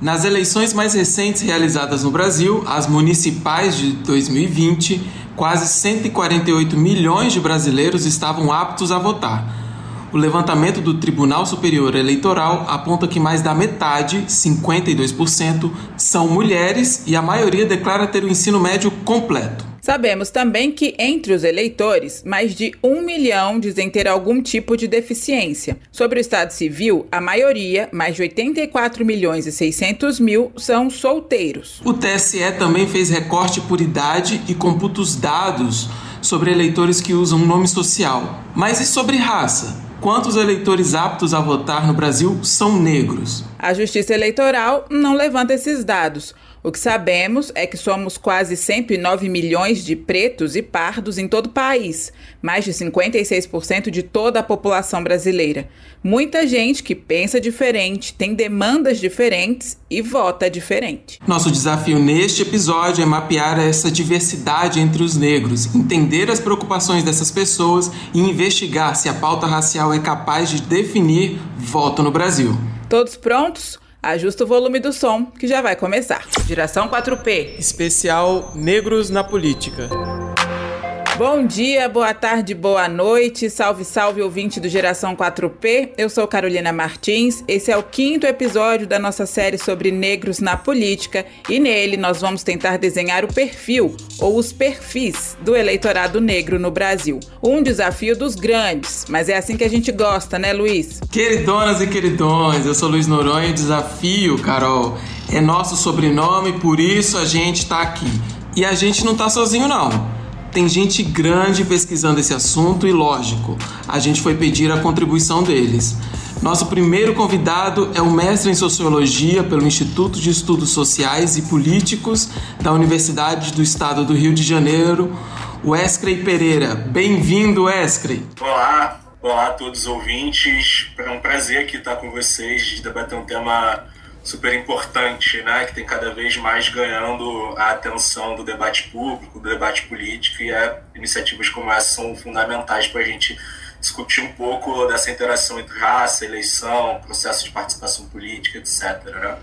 Nas eleições mais recentes realizadas no Brasil, as municipais de 2020, quase 148 milhões de brasileiros estavam aptos a votar. O levantamento do Tribunal Superior Eleitoral aponta que mais da metade, 52%, são mulheres e a maioria declara ter o ensino médio completo. Sabemos também que, entre os eleitores, mais de um milhão dizem ter algum tipo de deficiência. Sobre o Estado Civil, a maioria, mais de 84 milhões e 600 mil, são solteiros. O TSE também fez recorte por idade e computa os dados sobre eleitores que usam nome social. Mas e sobre raça? Quantos eleitores aptos a votar no Brasil são negros? A Justiça Eleitoral não levanta esses dados. O que sabemos é que somos quase 109 milhões de pretos e pardos em todo o país, mais de 56% de toda a população brasileira. Muita gente que pensa diferente, tem demandas diferentes e vota diferente. Nosso desafio neste episódio é mapear essa diversidade entre os negros, entender as preocupações dessas pessoas e investigar se a pauta racial é capaz de definir voto no Brasil. Todos prontos? Ajusta o volume do som que já vai começar. Geração 4P. Especial Negros na Política. Bom dia, boa tarde, boa noite. Salve, salve, ouvinte do Geração 4P. Eu sou Carolina Martins. Esse é o quinto episódio da nossa série sobre negros na política e nele nós vamos tentar desenhar o perfil ou os perfis do eleitorado negro no Brasil. Um desafio dos grandes, mas é assim que a gente gosta, né, Luiz? Queridonas e queridões, eu sou Luiz Noronha e o desafio, Carol, é nosso sobrenome, por isso a gente tá aqui. E a gente não tá sozinho, não. Tem gente grande pesquisando esse assunto e, lógico, a gente foi pedir a contribuição deles. Nosso primeiro convidado é o mestre em Sociologia pelo Instituto de Estudos Sociais e Políticos da Universidade do Estado do Rio de Janeiro, Wesley Pereira. Bem-vindo, Wesley. Olá, olá a todos os ouvintes. É um prazer aqui estar com vocês, debater um tema super importante, né, que tem cada vez mais ganhando a atenção do debate público, do debate político, e é, iniciativas como essa são fundamentais para a gente discutir um pouco dessa interação entre raça, eleição, processo de participação política, etc. Né?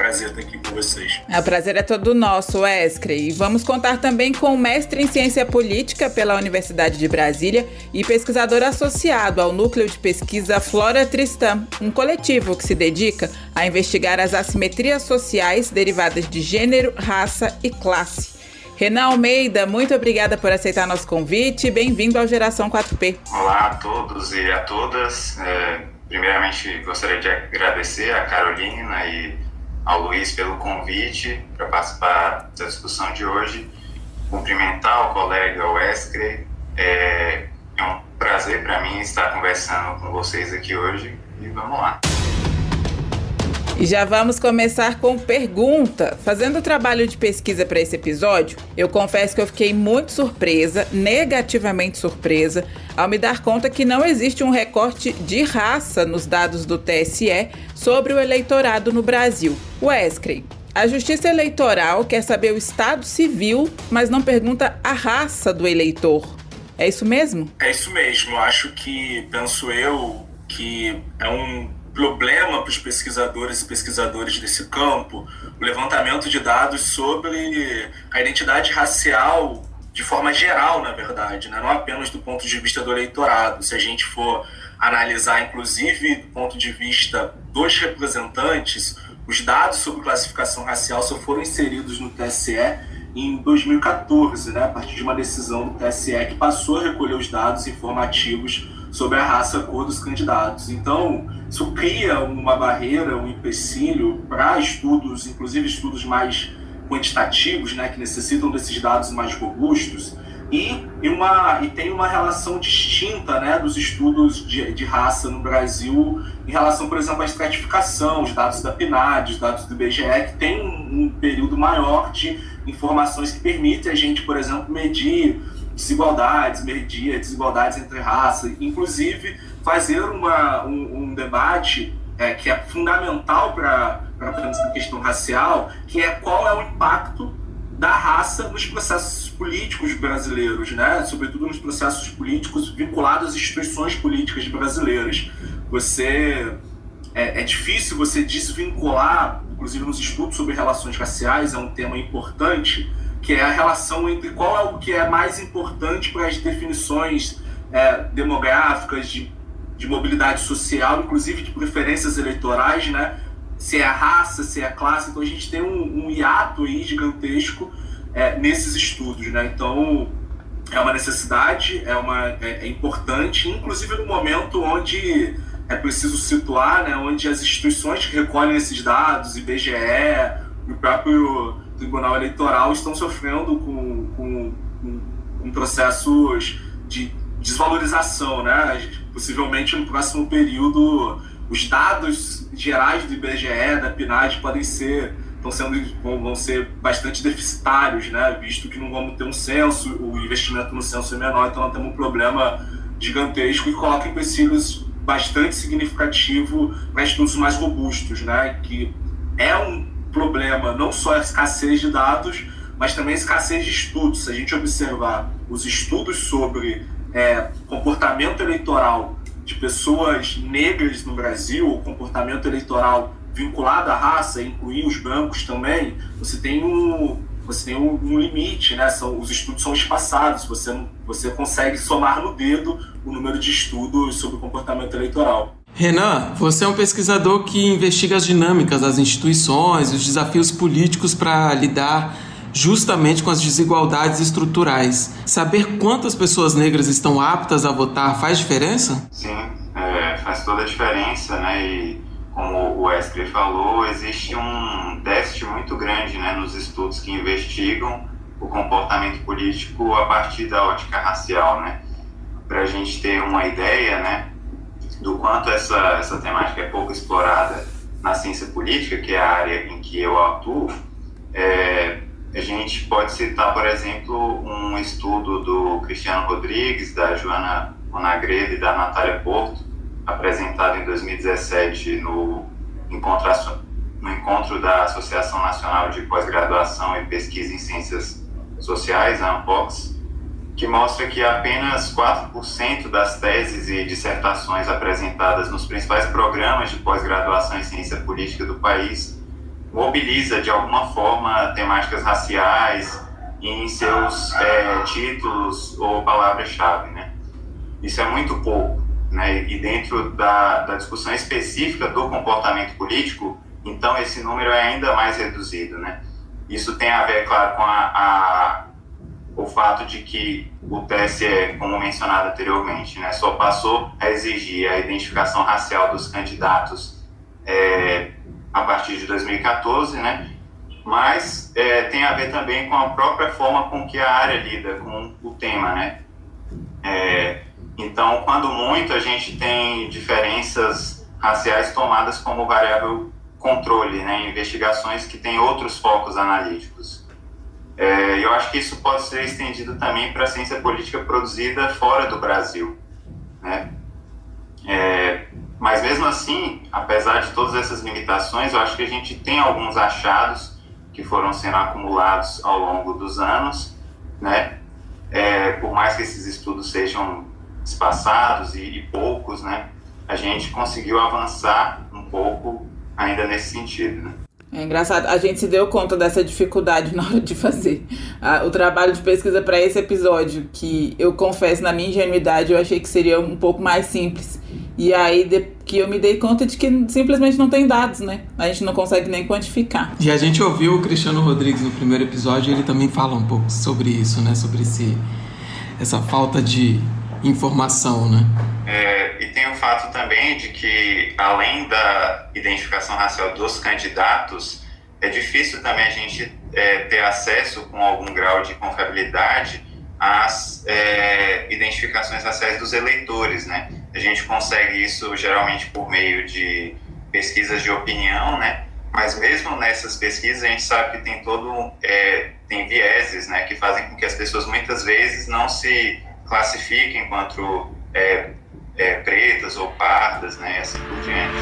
Prazer estar aqui com vocês. É, o prazer é todo nosso, Wesley. E vamos contar também com o mestre em Ciência Política pela Universidade de Brasília e pesquisador associado ao Núcleo de Pesquisa Flora Tristã, um coletivo que se dedica a investigar as assimetrias sociais derivadas de gênero, raça e classe. Renan Almeida, muito obrigada por aceitar nosso convite. Bem-vindo ao Geração 4P. Olá a todos e a todas. É, primeiramente, gostaria de agradecer a Carolina e ao Luiz pelo convite para participar da discussão de hoje. Cumprimentar o colega Wesley. É, é um prazer para mim estar conversando com vocês aqui hoje e vamos lá. E já vamos começar com pergunta. Fazendo o trabalho de pesquisa para esse episódio, eu confesso que eu fiquei muito surpresa, negativamente surpresa, ao me dar conta que não existe um recorte de raça nos dados do TSE sobre o eleitorado no Brasil. Wesley, a Justiça Eleitoral quer saber o estado civil, mas não pergunta a raça do eleitor. É isso mesmo? É isso mesmo. Acho que, penso eu, que é um problema para os pesquisadores e pesquisadores desse campo o levantamento de dados sobre a identidade racial de forma geral, na verdade, né? não apenas do ponto de vista do eleitorado. Se a gente for analisar, inclusive, do ponto de vista dos representantes, os dados sobre classificação racial só foram inseridos no TSE em 2014, né? a partir de uma decisão do TSE que passou a recolher os dados informativos sobre a raça, a cor dos candidatos. Então, isso cria uma barreira, um empecilho para estudos, inclusive estudos mais quantitativos, né, que necessitam desses dados mais robustos, e, e, uma, e tem uma relação distinta né, dos estudos de, de raça no Brasil em relação, por exemplo, à estratificação, os dados da PNAD, os dados do IBGE, que tem um, um período maior de informações que permite a gente, por exemplo, medir desigualdades, medir desigualdades entre raças, inclusive fazer uma, um, um debate é, que é fundamental para a questão racial, que é qual é o impacto da raça nos processos políticos brasileiros, né? sobretudo nos processos políticos vinculados às instituições políticas brasileiras. Você é, é difícil você desvincular inclusive nos estudos sobre relações raciais, é um tema importante, que é a relação entre qual é o que é mais importante para as definições é, demográficas de, de mobilidade social, inclusive de preferências eleitorais, né? Se é a raça, se é a classe. Então a gente tem um, um hiato aí gigantesco é, nesses estudos, né? Então é uma necessidade, é, uma, é, é importante, inclusive no momento onde é preciso situar, né, onde as instituições que recolhem esses dados, IBGE, o próprio Tribunal Eleitoral, estão sofrendo com, com, com processos de desvalorização. Né? Possivelmente no próximo período, os dados gerais do IBGE, da PNAD, podem ser estão sendo vão ser bastante deficitários, né? Visto que não vamos ter um censo, o investimento no censo é menor, então nós temos um problema gigantesco e coloca empecilhos bastante significativo para estudos mais robustos, né? Que é um problema não só a escassez de dados, mas também a escassez de estudos. Se a gente observar os estudos sobre é, comportamento eleitoral de pessoas negras no Brasil, o comportamento eleitoral vinculado à raça, incluir os brancos também, você tem um, você tem um, um, limite, né? São, os estudos são espaçados, você, você consegue somar no dedo o número de estudos sobre comportamento eleitoral. Renan, você é um pesquisador que investiga as dinâmicas das instituições, os desafios políticos para lidar justamente com as desigualdades estruturais. Saber quantas pessoas negras estão aptas a votar faz diferença? Sim, é, faz toda a diferença, né? E como o Wesley falou, existe um déficit muito grande né, nos estudos que investigam o comportamento político a partir da ótica racial, né? Para a gente ter uma ideia, né, do quanto essa, essa temática é pouco explorada na ciência política, que é a área em que eu atuo, é, a gente pode citar, por exemplo, um estudo do Cristiano Rodrigues, da Joana Monagredo e da Natália Porto, apresentado em 2017 no encontro, no encontro da Associação Nacional de Pós-Graduação e Pesquisa em Ciências Sociais, a ANPOX, que mostra que apenas 4% das teses e dissertações apresentadas nos principais programas de pós-graduação em ciência política do país mobiliza de alguma forma temáticas raciais em seus é, títulos ou palavras-chave, né? Isso é muito pouco né, e dentro da, da discussão específica do comportamento político, então esse número é ainda mais reduzido. Né? Isso tem a ver, claro, com a, a, o fato de que o TSE, como mencionado anteriormente, né, só passou a exigir a identificação racial dos candidatos é, a partir de 2014, né? mas é, tem a ver também com a própria forma com que a área lida com o tema. Né? É, então, quando muito, a gente tem diferenças raciais tomadas como variável controle, né, investigações que têm outros focos analíticos. É, eu acho que isso pode ser estendido também para a ciência política produzida fora do Brasil. Né? É, mas mesmo assim, apesar de todas essas limitações, eu acho que a gente tem alguns achados que foram sendo acumulados ao longo dos anos, né? É, por mais que esses estudos sejam espaçados e, e poucos, né, a gente conseguiu avançar um pouco ainda nesse sentido, né. É engraçado, a gente se deu conta dessa dificuldade na hora de fazer ah, o trabalho de pesquisa para esse episódio, que eu confesso, na minha ingenuidade, eu achei que seria um pouco mais simples. E aí de, que eu me dei conta de que simplesmente não tem dados, né? A gente não consegue nem quantificar. E a gente ouviu o Cristiano Rodrigues no primeiro episódio, ele também fala um pouco sobre isso, né? Sobre esse, essa falta de informação, né? É, e tem o fato também de que, além da identificação racial dos candidatos, é difícil também a gente é, ter acesso com algum grau de confiabilidade às é, identificações raciais dos eleitores, né? A gente consegue isso geralmente por meio de pesquisas de opinião, né? Mas mesmo nessas pesquisas a gente sabe que tem todo é, tem vieses, né? Que fazem com que as pessoas muitas vezes não se classifica enquanto é, é, pretas ou pardas, né, assim por diante.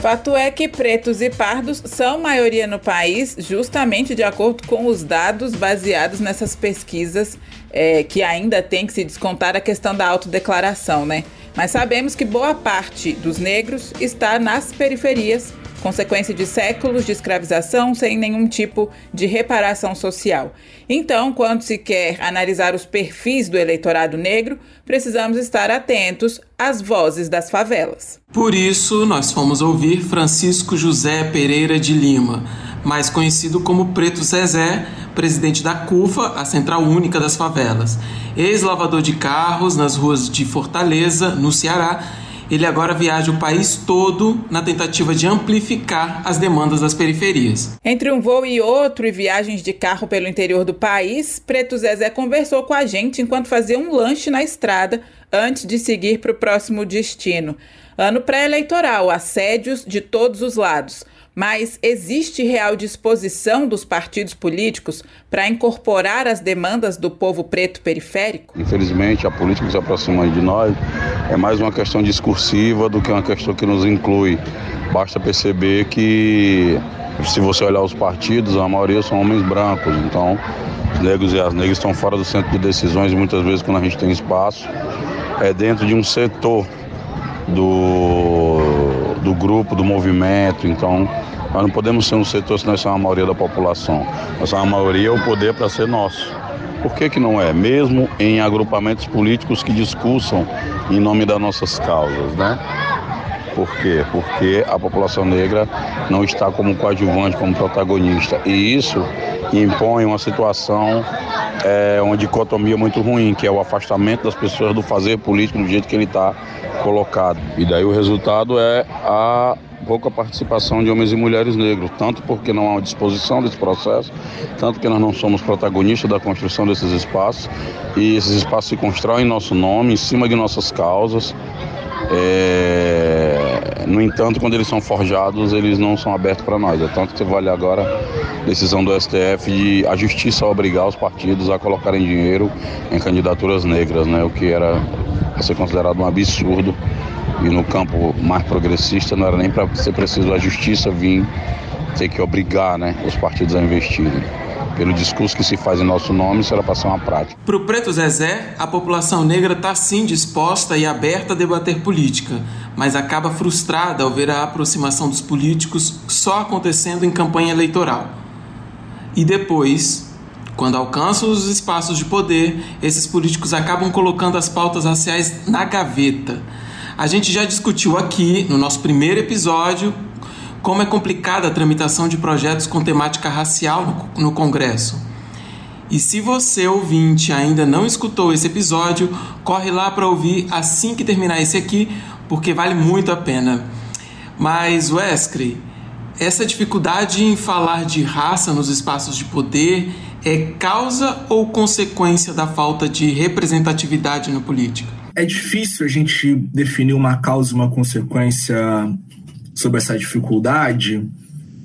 Fato é que pretos e pardos são maioria no país, justamente de acordo com os dados baseados nessas pesquisas é, que ainda tem que se descontar a questão da autodeclaração, né? mas sabemos que boa parte dos negros está nas periferias, consequência de séculos de escravização sem nenhum tipo de reparação social. Então, quando se quer analisar os perfis do eleitorado negro, precisamos estar atentos às vozes das favelas. Por isso, nós fomos ouvir Francisco José Pereira de Lima, mais conhecido como Preto Zezé, presidente da CUFA, a Central Única das Favelas. Ex-lavador de carros nas ruas de Fortaleza, no Ceará, ele agora viaja o país todo na tentativa de amplificar as demandas das periferias. Entre um voo e outro e viagens de carro pelo interior do país, Preto Zezé conversou com a gente enquanto fazia um lanche na estrada antes de seguir para o próximo destino. Ano pré-eleitoral, assédios de todos os lados. Mas existe real disposição dos partidos políticos para incorporar as demandas do povo preto periférico? Infelizmente, a política que se aproxima de nós é mais uma questão discursiva do que uma questão que nos inclui. Basta perceber que, se você olhar os partidos, a maioria são homens brancos. Então, os negros e as negras estão fora do centro de decisões. Muitas vezes, quando a gente tem espaço, é dentro de um setor do, do grupo, do movimento. Então, nós não podemos ser um setor se nós somos a maioria da população. Nós somos a maioria, o poder para ser nosso. Por que, que não é? Mesmo em agrupamentos políticos que discursam em nome das nossas causas, né? Por quê? Porque a população negra não está como coadjuvante, como protagonista. E isso impõe uma situação, é, uma dicotomia muito ruim, que é o afastamento das pessoas do fazer político do jeito que ele está colocado. E daí o resultado é a pouca participação de homens e mulheres negros, tanto porque não há uma disposição desse processo, tanto que nós não somos protagonistas da construção desses espaços, e esses espaços se constroem em nosso nome, em cima de nossas causas. É... No entanto, quando eles são forjados, eles não são abertos para nós. É tanto que você vai olhar agora a decisão do STF de a justiça obrigar os partidos a colocarem dinheiro em candidaturas negras, né? o que era a ser considerado um absurdo e no campo mais progressista não era nem para ser preciso a justiça vir ter que obrigar né, os partidos a investirem. Pelo discurso que se faz em nosso nome, isso era para ser uma prática. Para o Preto Zezé, a população negra está sim disposta e aberta a debater política, mas acaba frustrada ao ver a aproximação dos políticos só acontecendo em campanha eleitoral. E depois, quando alcançam os espaços de poder, esses políticos acabam colocando as pautas raciais na gaveta a gente já discutiu aqui, no nosso primeiro episódio, como é complicada a tramitação de projetos com temática racial no, Congresso. E se você, ouvinte, ainda não escutou esse episódio, corre lá para ouvir assim que terminar esse aqui, porque vale muito a pena. Mas, Wesley, essa dificuldade em falar de raça nos espaços de poder é causa ou consequência da falta de representatividade na política? é difícil a gente definir uma causa e uma consequência sobre essa dificuldade,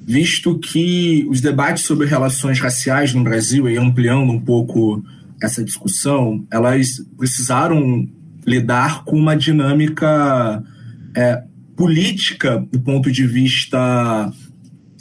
visto que os debates sobre relações raciais no Brasil, e ampliando um pouco essa discussão, elas precisaram lidar com uma dinâmica é, política do ponto de vista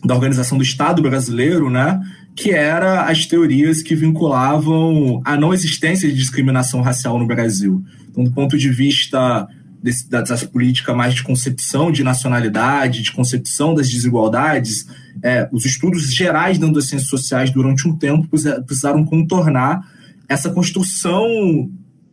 da organização do Estado brasileiro, né? que era as teorias que vinculavam a não existência de discriminação racial no Brasil. Então, do ponto de vista desse, dessa política mais de concepção de nacionalidade, de concepção das desigualdades, é, os estudos gerais dentro das ciências sociais durante um tempo precisaram contornar essa construção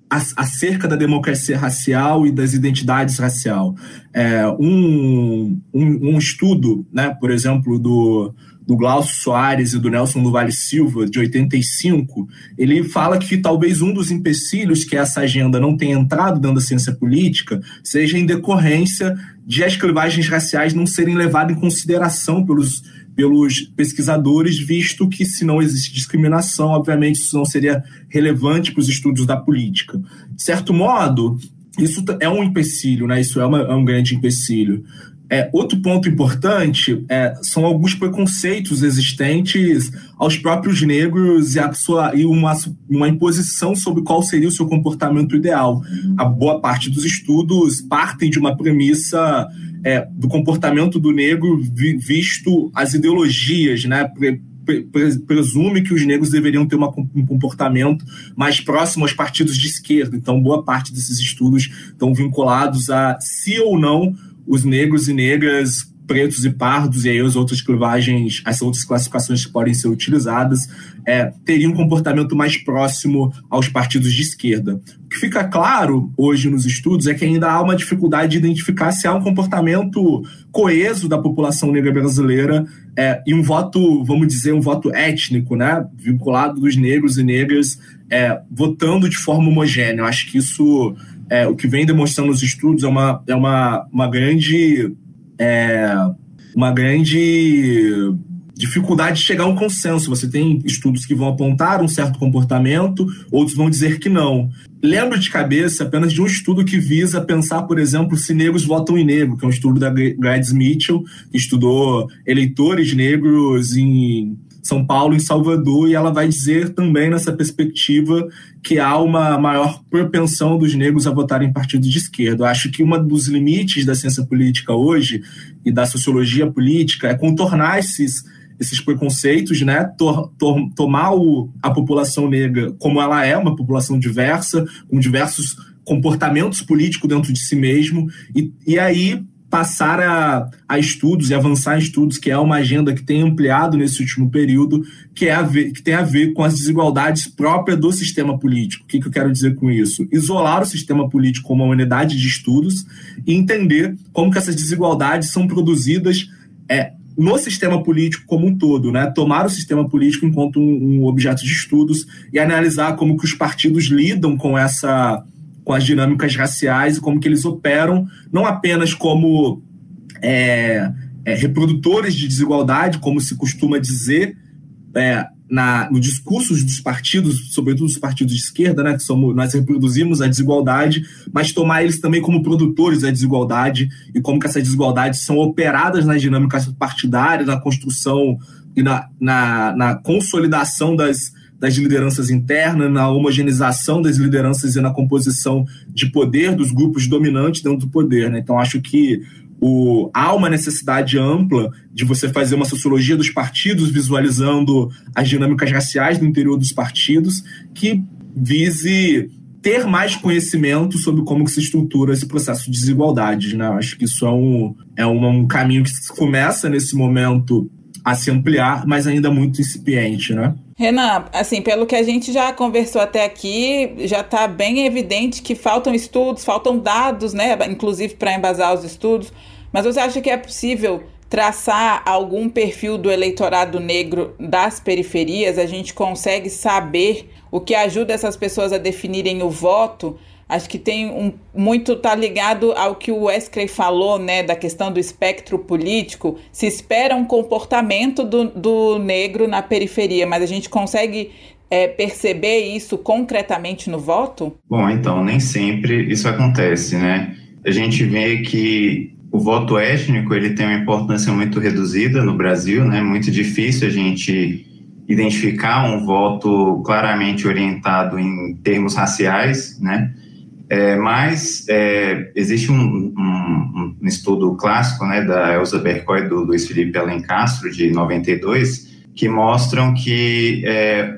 acerca da democracia racial e das identidades racial. É, um, um, um, estudo, né, por exemplo, do, do Glaucio Soares e do Nelson do Vale Silva, de 85, ele fala que talvez um dos empecilhos que essa agenda não tenha entrado dentro da ciência política seja em decorrência de as clivagens raciais não serem levadas em consideração pelos, pelos pesquisadores, visto que se não existe discriminação, obviamente isso não seria relevante para os estudos da política. De certo modo, isso é um empecilho, né? Isso é, uma, é um grande empecilho. É, outro ponto importante é, são alguns preconceitos existentes aos próprios negros e, a sua, e uma, uma imposição sobre qual seria o seu comportamento ideal. A boa parte dos estudos partem de uma premissa é, do comportamento do negro visto as ideologias né, presume que os negros deveriam ter uma, um comportamento mais próximo aos partidos de esquerda. Então, boa parte desses estudos estão vinculados a se ou não os negros e negras pretos e pardos, e aí as outras clivagens, as outras classificações que podem ser utilizadas, é, teriam um comportamento mais próximo aos partidos de esquerda. O que fica claro hoje nos estudos é que ainda há uma dificuldade de identificar se há um comportamento coeso da população negra brasileira é, e um voto, vamos dizer, um voto étnico, né, vinculado dos negros e negras é, votando de forma homogênea. Eu acho que isso, é, o que vem demonstrando nos estudos é uma, é uma, uma grande é, uma grande dificuldade de chegar a um consenso. Você tem estudos que vão apontar um certo comportamento, outros vão dizer que não. Lembro de cabeça apenas de um estudo que visa pensar, por exemplo, se negros votam em negro, que é um estudo da Gladys Mitchell, que estudou eleitores negros em são Paulo em Salvador, e ela vai dizer também nessa perspectiva que há uma maior propensão dos negros a votarem em partidos de esquerda. Eu acho que um dos limites da ciência política hoje e da sociologia política é contornar esses, esses preconceitos, né? Tor, tor, tomar o, a população negra como ela é, uma população diversa, com diversos comportamentos políticos dentro de si mesmo, e, e aí passar a, a, estudos e avançar em estudos, que é uma agenda que tem ampliado nesse último período, que, é a ver, que tem a ver com as desigualdades próprias do sistema político. O que, que eu quero dizer com isso? Isolar o sistema político como uma unidade de estudos e entender como que essas desigualdades são produzidas é, no sistema político como um todo, né? Tomar o sistema político enquanto um, um objeto de estudos e analisar como que os partidos lidam com essa com as dinâmicas raciais e como que eles operam, não apenas como é, é, reprodutores de desigualdade, como se costuma dizer é, na, no discurso dos partidos, sobretudo dos partidos de esquerda, né, que somos, nós reproduzimos a desigualdade, mas tomar eles também como produtores da desigualdade e como que essas desigualdades são operadas nas dinâmicas partidárias, na construção e na, na, na consolidação das, das lideranças internas, na homogeneização das lideranças e na composição de poder dos grupos dominantes dentro do poder. Né? Então, acho que o, há uma necessidade ampla de você fazer uma sociologia dos partidos, visualizando as dinâmicas raciais do interior dos partidos, que vise ter mais conhecimento sobre como se estrutura esse processo de desigualdade. Né? Acho que isso é um, é um caminho que começa nesse momento a se ampliar, mas ainda muito incipiente, né? Renan, assim, pelo que a gente já conversou até aqui, já está bem evidente que faltam estudos, faltam dados, né, inclusive para embasar os estudos, mas você acha que é possível traçar algum perfil do eleitorado negro das periferias? A gente consegue saber o que ajuda essas pessoas a definirem o voto? Acho que tem um muito tá ligado ao que o Wesley falou, né, da questão do espectro político. Se espera um comportamento do, do negro na periferia, mas a gente consegue é, perceber isso concretamente no voto? Bom, então nem sempre isso acontece, né? A gente vê que o voto étnico ele tem uma importância muito reduzida no Brasil, né? Muito difícil a gente identificar um voto claramente orientado em termos raciais, né? É, mas é, existe um, um, um, estudo clássico né, da Elza Bercoy e do Luiz Felipe Alencastro, de 92, que mostram que, é,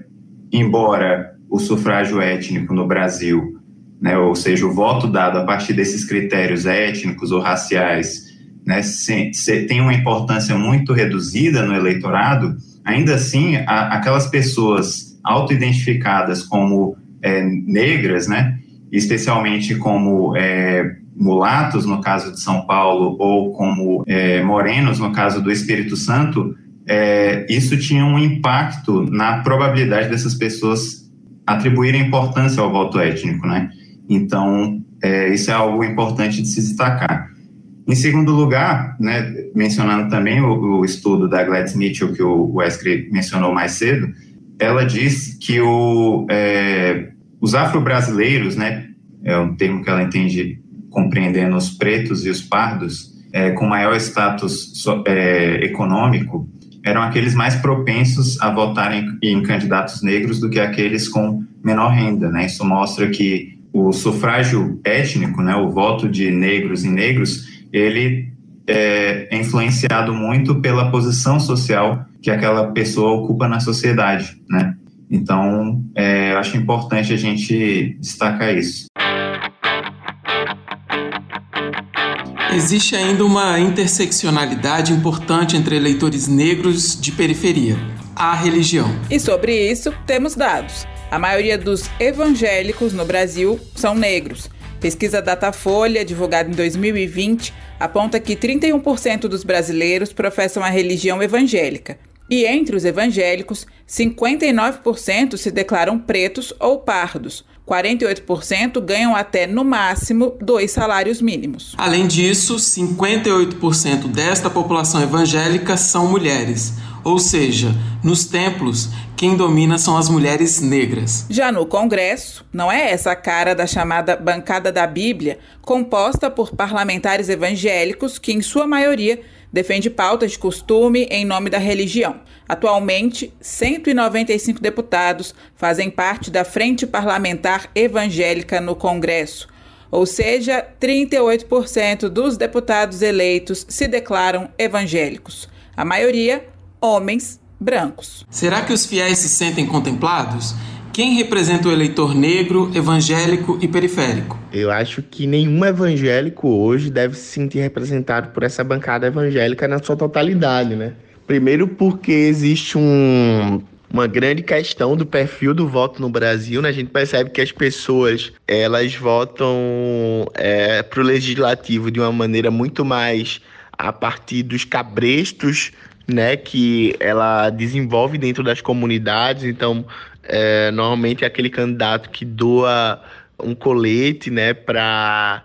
embora o sufrágio étnico no Brasil, né, ou seja, o voto dado a partir desses critérios étnicos ou raciais, né, se, se, tem uma importância muito reduzida no eleitorado, ainda assim, a, aquelas pessoas autoidentificadas como é, negras, né, especialmente como é, mulatos, no caso de São Paulo, ou como é, morenos, no caso do Espírito Santo, é, isso tinha um impacto na probabilidade dessas pessoas atribuírem importância ao voto étnico, né? Então, é, isso é algo importante de se destacar. Em segundo lugar, né, mencionando também o, o estudo da Gladys Mitchell, que o Wesley mencionou mais cedo, ela diz que o, é, os afro-brasileiros, né, é um termo que ela entende compreendendo os pretos e os pardos, é, com maior status é, econômico, eram aqueles mais propensos a votarem em candidatos negros do que aqueles com menor renda, né? Isso mostra que o sufrágio étnico, né, o voto de negros e negros, ele é, é influenciado muito pela posição social que aquela pessoa ocupa na sociedade, né? Então, é, eu acho importante a gente destacar isso. Existe ainda uma interseccionalidade importante entre eleitores negros de periferia, a religião. E sobre isso, temos dados. A maioria dos evangélicos no Brasil são negros. Pesquisa Datafolha, divulgada em 2020, aponta que 31% dos brasileiros professam a religião evangélica. E entre os evangélicos, 59% se declaram pretos ou pardos. 48% ganham até, no máximo, dois salários mínimos. Além disso, 58% desta população evangélica são mulheres. Ou seja, nos templos, quem domina são as mulheres negras. Já no Congresso, não é essa a cara da chamada bancada da Bíblia, composta por parlamentares evangélicos que, em sua maioria, defende pautas de costume em nome da religião. Atualmente, 195 deputados fazem parte da Frente Parlamentar Evangélica no Congresso. Ou seja, 38% dos deputados eleitos se declaram evangélicos. A maioria homens brancos. Será que os fiéis se sentem contemplados? Quem representa o eleitor negro, evangélico e periférico? Eu acho que nenhum evangélico hoje deve se sentir representado por essa bancada evangélica na sua totalidade, né? Primeiro porque existe um, uma grande questão do perfil do voto no Brasil, né? A gente percebe que as pessoas elas votam é, para o legislativo de uma maneira muito mais a partir dos cabrestos né, que ela desenvolve dentro das comunidades. Então, é, normalmente é aquele candidato que doa um colete, né, para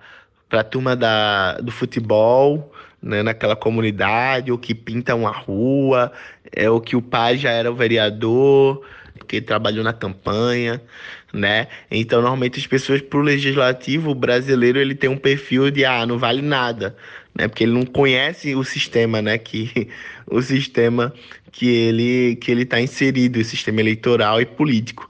a turma da, do futebol, né, naquela comunidade, ou que pinta uma rua, é o que o pai já era o vereador, que trabalhou na campanha, né? Então, normalmente as pessoas para o legislativo brasileiro ele tem um perfil de ah, não vale nada, né? Porque ele não conhece o sistema, né? Que o sistema que ele que ele está inserido, o sistema eleitoral e político.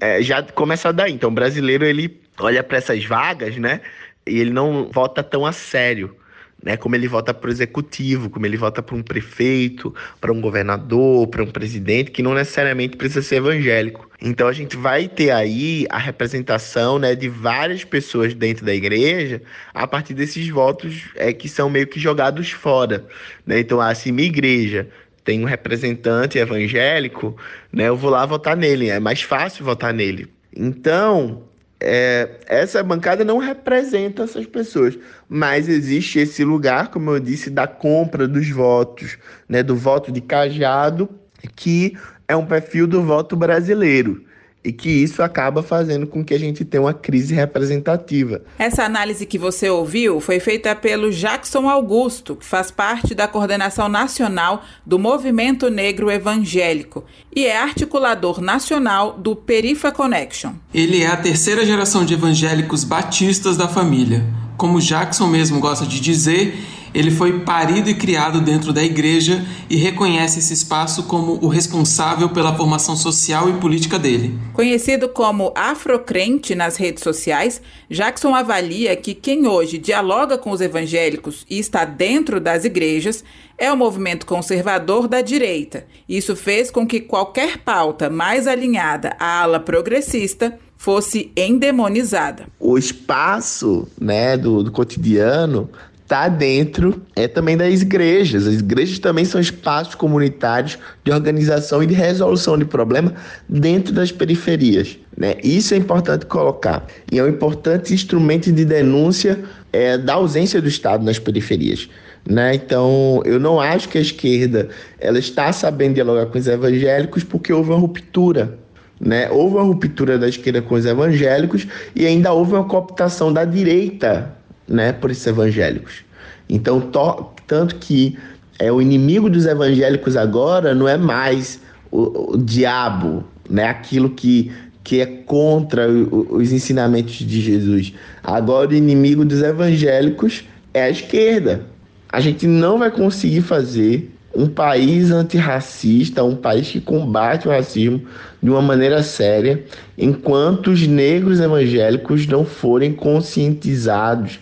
É, já começa daí. Então, o brasileiro ele olha para essas vagas, né? E ele não vota tão a sério né? Como ele vota para o executivo, como ele vota para um prefeito, para um governador, para um presidente, que não necessariamente precisa ser evangélico. Então a gente vai ter aí a representação, né, de várias pessoas dentro da igreja a partir desses votos é que são meio que jogados fora, né? Então assim, minha igreja tem um representante evangélico, né? Eu vou lá votar nele, é mais fácil votar nele. Então, é, essa bancada não representa essas pessoas, mas existe esse lugar, como eu disse, da compra dos votos, né, do voto de cajado, que é um perfil do voto brasileiro e que isso acaba fazendo com que a gente tenha uma crise representativa. Essa análise que você ouviu foi feita pelo Jackson Augusto, que faz parte da coordenação nacional do Movimento Negro Evangélico e é articulador nacional do Perifa Connection. Ele é a terceira geração de evangélicos batistas da família. Como Jackson mesmo gosta de dizer, ele foi parido e criado dentro da igreja e reconhece esse espaço como o responsável pela formação social e política dele. Conhecido como afrocrente nas redes sociais, Jackson avalia que quem hoje dialoga com os evangélicos e está dentro das igrejas é o movimento conservador da direita. Isso fez com que qualquer pauta mais alinhada à ala progressista fosse endemonizada. O espaço né, do, do cotidiano está dentro é também das igrejas. As igrejas também são espaços comunitários de organização e de resolução de problema dentro das periferias. Né? Isso é importante colocar. E é um importante instrumento de denúncia é, da ausência do Estado nas periferias. Né? Então, eu não acho que a esquerda ela está sabendo dialogar com os evangélicos porque houve uma ruptura né? Houve uma ruptura da esquerda com os evangélicos e ainda houve uma cooptação da direita né, por esses evangélicos. Então, to, tanto que é o inimigo dos evangélicos agora não é mais o, o diabo, né, aquilo que que é contra os ensinamentos de Jesus. Agora o inimigo dos evangélicos é a esquerda. A gente não vai conseguir fazer um país antirracista, um país que combate o racismo de uma maneira séria, enquanto os negros evangélicos não forem conscientizados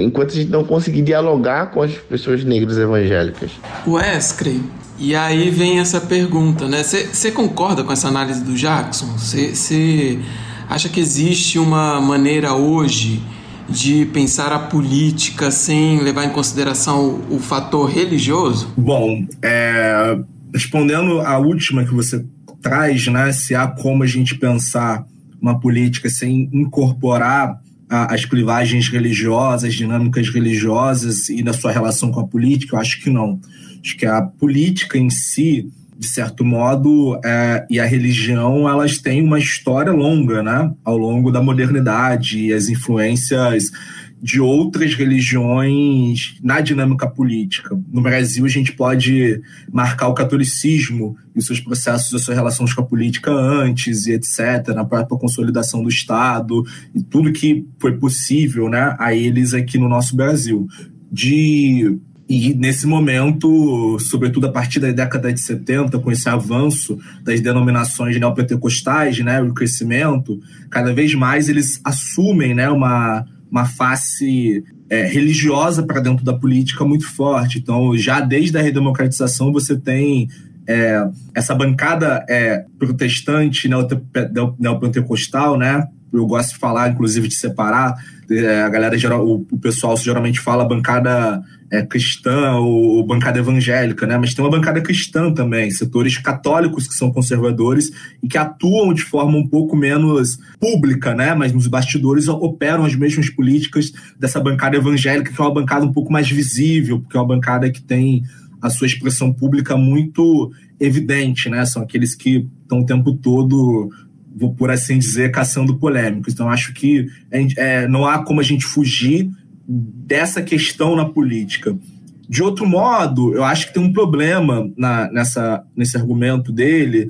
enquanto a gente não conseguir dialogar com as pessoas negras evangélicas. Wesley, e aí vem essa pergunta, né? Você concorda com essa análise do Jackson? Você acha que existe uma maneira hoje de pensar a política sem levar em consideração o, o fator religioso? Bom, é, respondendo a última que você traz, né? Se há como a gente pensar uma política sem incorporar as clivagens religiosas, dinâmicas religiosas e na sua relação com a política, eu acho que não. Acho que a política em si, de certo modo, é, e a religião, elas têm uma história longa, né? Ao longo da modernidade e as influências de outras religiões na dinâmica política. No Brasil, a gente pode marcar o catolicismo e seus processos, as suas relações com a política antes e etc., na própria consolidação do Estado e tudo que foi possível né, a eles aqui no nosso Brasil. De e nesse momento, sobretudo a partir da década de 70, com esse avanço das denominações neopentecostais, né, o crescimento, cada vez mais eles assumem né, uma, uma face é, religiosa para dentro da política muito forte. Então, já desde a redemocratização, você tem é, essa bancada é, protestante neopentecostal, né? Eu gosto de falar, inclusive, de separar. É, a galera geral, o, o pessoal geralmente fala bancada é, cristã ou, bancada evangélica, né? Mas tem uma bancada cristã também, setores católicos que são conservadores e que atuam de forma um pouco menos pública, né? Mas nos bastidores operam as mesmas políticas dessa bancada evangélica, que é uma bancada um pouco mais visível, porque é uma bancada que tem a sua expressão pública muito evidente, né? São aqueles que estão o tempo todo vou por assim dizer, caçando polêmicos. Então, acho que é, não há como a gente fugir dessa questão na política. De outro modo, eu acho que tem um problema na, nessa, nesse argumento dele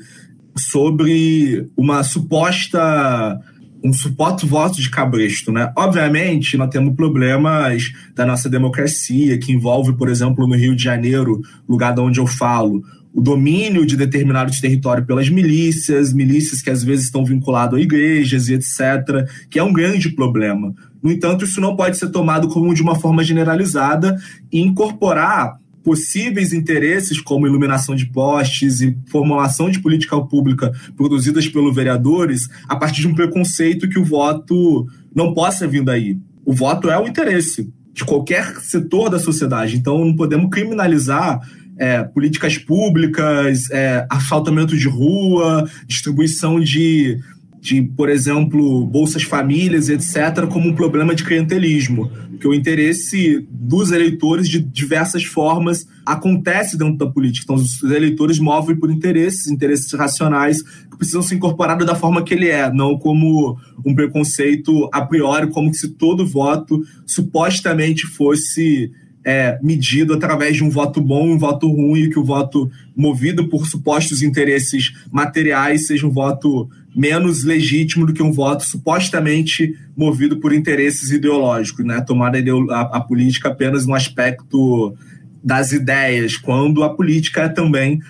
sobre uma suposta um suposto voto de cabresto, né? Obviamente, nós temos problemas da nossa democracia, que envolve, por exemplo, no Rio de Janeiro, lugar de onde eu falo, o domínio de determinados territórios pelas milícias, milícias que às vezes estão vinculadas a igrejas e etc., que é um grande problema. No entanto, isso não pode ser tomado como de uma forma generalizada e incorporar possíveis interesses como iluminação de postes e formulação de política pública produzidas pelos vereadores a partir de um preconceito que o voto não possa vir daí. O voto é o interesse de qualquer setor da sociedade, então não podemos criminalizar é, políticas públicas, é, asfaltamento de rua, distribuição de de, por exemplo, bolsas famílias, etc., como um problema de clientelismo, porque o interesse dos eleitores de diversas formas acontece dentro da política. Então, os eleitores movem por interesses, interesses racionais, que precisam ser incorporados da forma que ele é, não como um preconceito a priori, como se todo voto supostamente fosse é, medido através de um voto bom um voto ruim, e que o voto movido por supostos interesses materiais seja um voto menos legítimo do que um voto supostamente movido por interesses ideológicos, né? Tomar a, a política apenas no aspecto das ideias, quando a política é também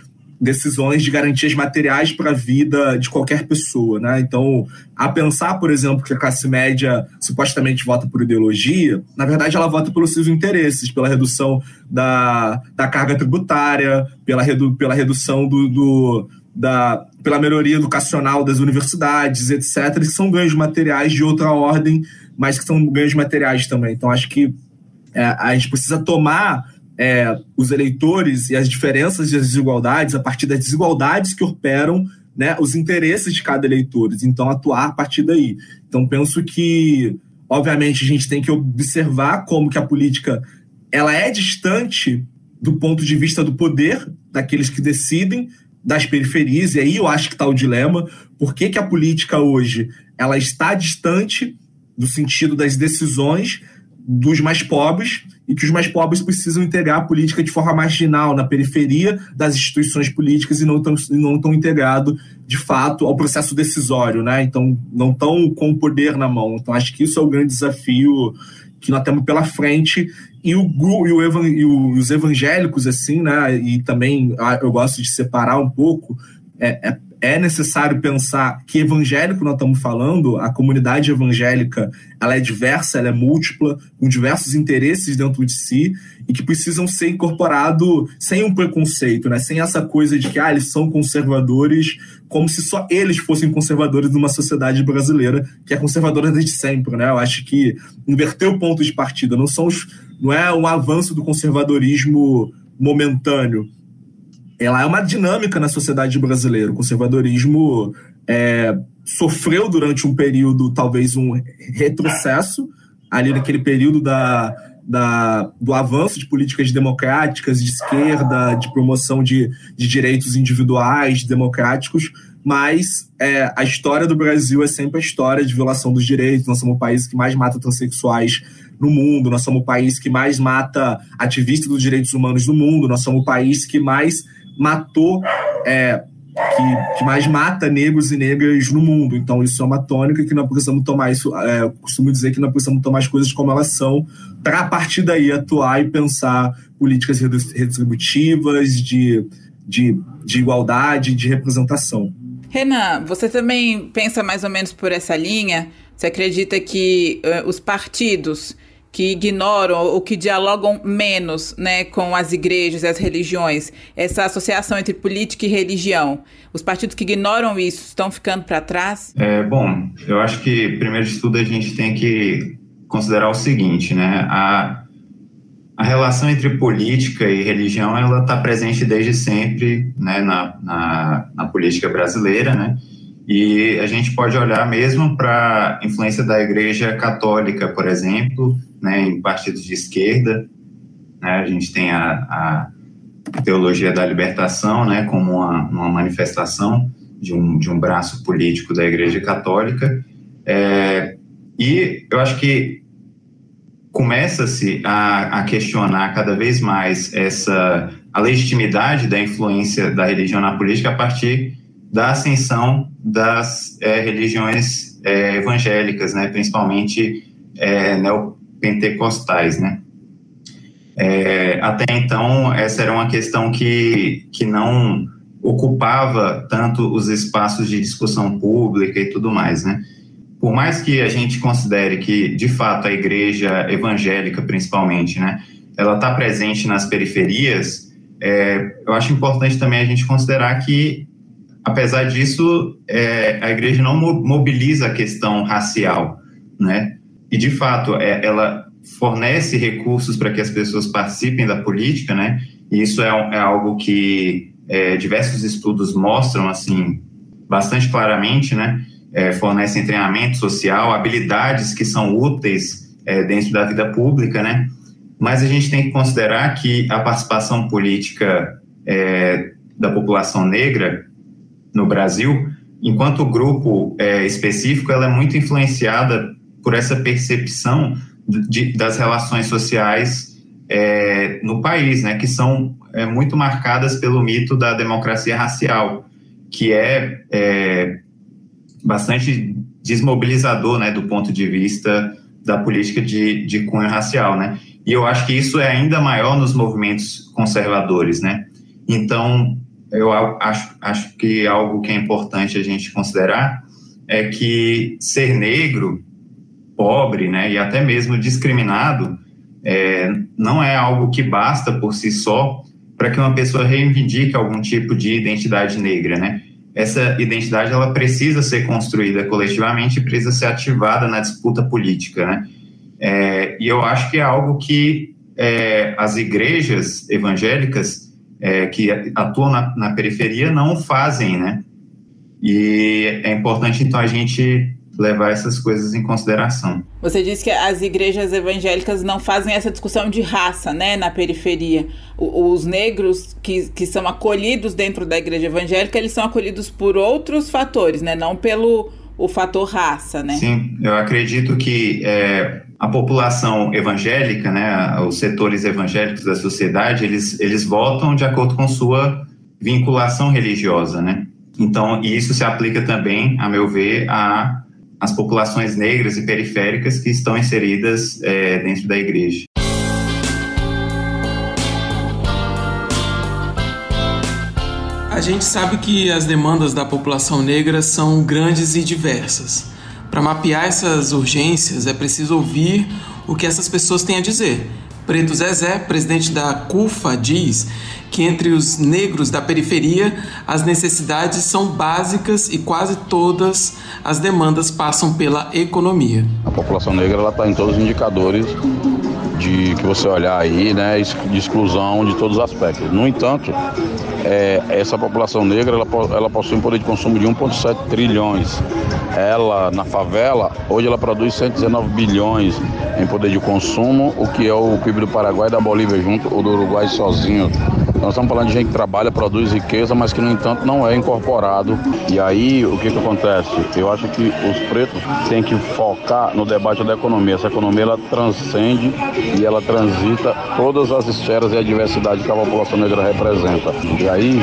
decisões de garantias materiais para a vida de qualquer pessoa, né? Então, a pensar, por exemplo, que a classe média supostamente vota por ideologia, na verdade ela vota pelos seus interesses, pela redução da, da carga tributária, pela, redu, pela redução do, do da, pela melhoria educacional das universidades, etc., que são ganhos materiais de outra ordem, mas que são ganhos materiais também. Então, acho que é, a gente precisa tomar é, os eleitores e as diferenças e as desigualdades a partir das desigualdades que operam né, os interesses de cada eleitor. Então, atuar a partir daí. Então, penso que, obviamente, a gente tem que observar como que a política ela é distante do ponto de vista do poder daqueles que decidem das periferias, e aí eu acho que está o dilema. Por que, que a política hoje ela está distante do sentido das decisões dos mais pobres e que os mais pobres precisam integrar a política de forma marginal, na periferia das instituições políticas e não estão não tão integrado de fato ao processo decisório, né? Então não estão com o poder na mão. Então acho que isso é o grande desafio que nós temos pela frente e, o, e, o, e os evangélicos assim, né? E também ah, eu gosto de separar um pouco é, é, é necessário pensar que evangélico nós estamos falando, a comunidade evangélica ela é diversa, ela é múltipla, com diversos interesses dentro de si e que precisam ser incorporados sem um preconceito, né? sem essa coisa de que ah, eles são conservadores, como se só eles fossem conservadores numa sociedade brasileira que é conservadora desde sempre. Né? Eu acho que inverter o ponto de partida não, são os, não é um avanço do conservadorismo momentâneo, ela é uma dinâmica na sociedade brasileira. O conservadorismo é, sofreu durante um período, talvez um retrocesso, ali naquele período da, da, do avanço de políticas democráticas, de esquerda, de promoção de, de direitos individuais, democráticos, mas é, a história do Brasil é sempre a história de violação dos direitos. Nós somos o país que mais mata transexuais no mundo, nós somos o país que mais mata ativistas dos direitos humanos no mundo, nós somos o país que mais matou, é, que, que, mais mata negros e negras no mundo. Então, isso é uma tônica que nós precisamos tomar isso. É, costumo dizer que nós precisamos tomar as coisas como elas são, para a partir daí atuar e pensar políticas redistributivas, de, de, de igualdade, de representação. Renan, você também pensa mais ou menos por essa linha? Você acredita que uh, os partidos que ignoram ou que dialogam menos né, com as igrejas e as religiões, essa associação entre política e religião, os partidos que ignoram isso estão ficando para trás? É, bom, eu acho que, primeiro de tudo, a gente tem que considerar o seguinte, né? A, a relação entre política e religião, ela está presente desde sempre né, na, na, na política brasileira, né? E a gente pode olhar mesmo para a influência da Igreja Católica, por exemplo, né, em partidos de esquerda. Né, a gente tem a, a teologia da libertação né, como uma, uma, manifestação de um, de um braço político da Igreja Católica. É, e eu acho que começa-se a, a, questionar cada vez mais essa a legitimidade da influência da religião na política a partir da ascensão das é, religiões é, evangélicas, né, principalmente é, neopentecostais, né. É, até então, essa era uma questão que, que não ocupava tanto os espaços de discussão pública e tudo mais, né. Por mais que a gente considere que, de fato, a igreja evangélica, principalmente, né, ela está presente nas periferias, é, eu acho importante também a gente considerar que apesar disso, é, a igreja não mobiliza a questão racial, né? E, de fato, é, ela fornece recursos para que as pessoas participem da política, né? E isso é, é algo que é, diversos estudos mostram, assim, bastante claramente, né? É, fornecem treinamento social, habilidades que são úteis é, dentro da vida pública, né? Mas a gente tem que considerar que a participação política é, da população negra no Brasil, enquanto grupo é, específico, ela é muito influenciada por essa percepção de, das relações sociais é, no país, né, que são é, muito marcadas pelo mito da democracia racial, que é, é bastante desmobilizador, né, do ponto de vista da política de, de cunho racial, né? E eu acho que isso é ainda maior nos movimentos conservadores, né? Então, eu acho, acho que algo que é importante a gente considerar é que ser negro, pobre, né, e até mesmo discriminado, é, não é algo que basta por si só para que uma pessoa reivindique algum tipo de identidade negra, né? Essa identidade ela precisa ser construída coletivamente precisa ser ativada na disputa política, né? É, e eu acho que é algo que é, as igrejas evangélicas é, que atuam na, na, periferia não fazem, né? E é importante, então, a gente levar essas coisas em consideração. Você disse que as igrejas evangélicas não fazem essa discussão de raça, né, na periferia. O, os negros que, que são acolhidos dentro da igreja evangélica, eles são acolhidos por outros fatores, né, não pelo o fator raça, né? Sim, eu acredito que é, a população evangélica, né, os setores evangélicos da sociedade, eles, eles votam de acordo com sua vinculação religiosa, né? Então, isso se aplica também, a meu ver, a as populações negras e periféricas que estão inseridas é, dentro da igreja. A gente sabe que as demandas da população negra são grandes e diversas. Para mapear essas urgências, é preciso ouvir o que essas pessoas têm a dizer. Preto Zezé, presidente da CUFA, diz que entre os negros da periferia as necessidades são básicas e quase todas as demandas passam pela economia. A população negra está em todos os indicadores de que você olhar aí, né, de exclusão de todos os aspectos. No entanto, é, essa população negra ela, ela possui um poder de consumo de 1,7 trilhões. Ela, na favela, hoje ela produz 119 bilhões em poder de consumo, o que é o PIB do Paraguai da Bolívia junto, ou do Uruguai sozinho. Nós estamos falando de gente que trabalha, produz riqueza, mas que, no entanto, não é incorporado. E aí, o que, que acontece? Eu acho que os pretos têm que focar no debate da economia. Essa economia, ela transcende e ela transita todas as esferas e a diversidade que a população negra representa. E aí,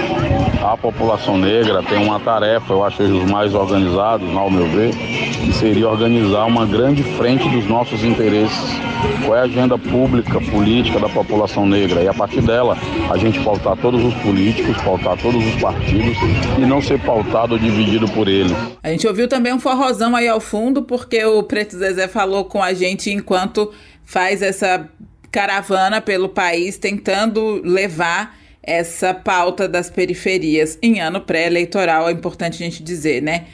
a população negra tem uma tarefa, eu acho os mais organizados, ao meu ver, que seria organizar uma grande frente dos nossos interesses. Qual é a agenda pública, política da população negra? E a partir dela, a gente pautar todos os políticos, pautar todos os partidos e não ser pautado ou dividido por eles. A gente ouviu também um forrozão aí ao fundo, porque o Preto Zezé falou com a gente enquanto faz essa caravana pelo país tentando levar essa pauta das periferias em ano pré-eleitoral, é importante a gente dizer, né?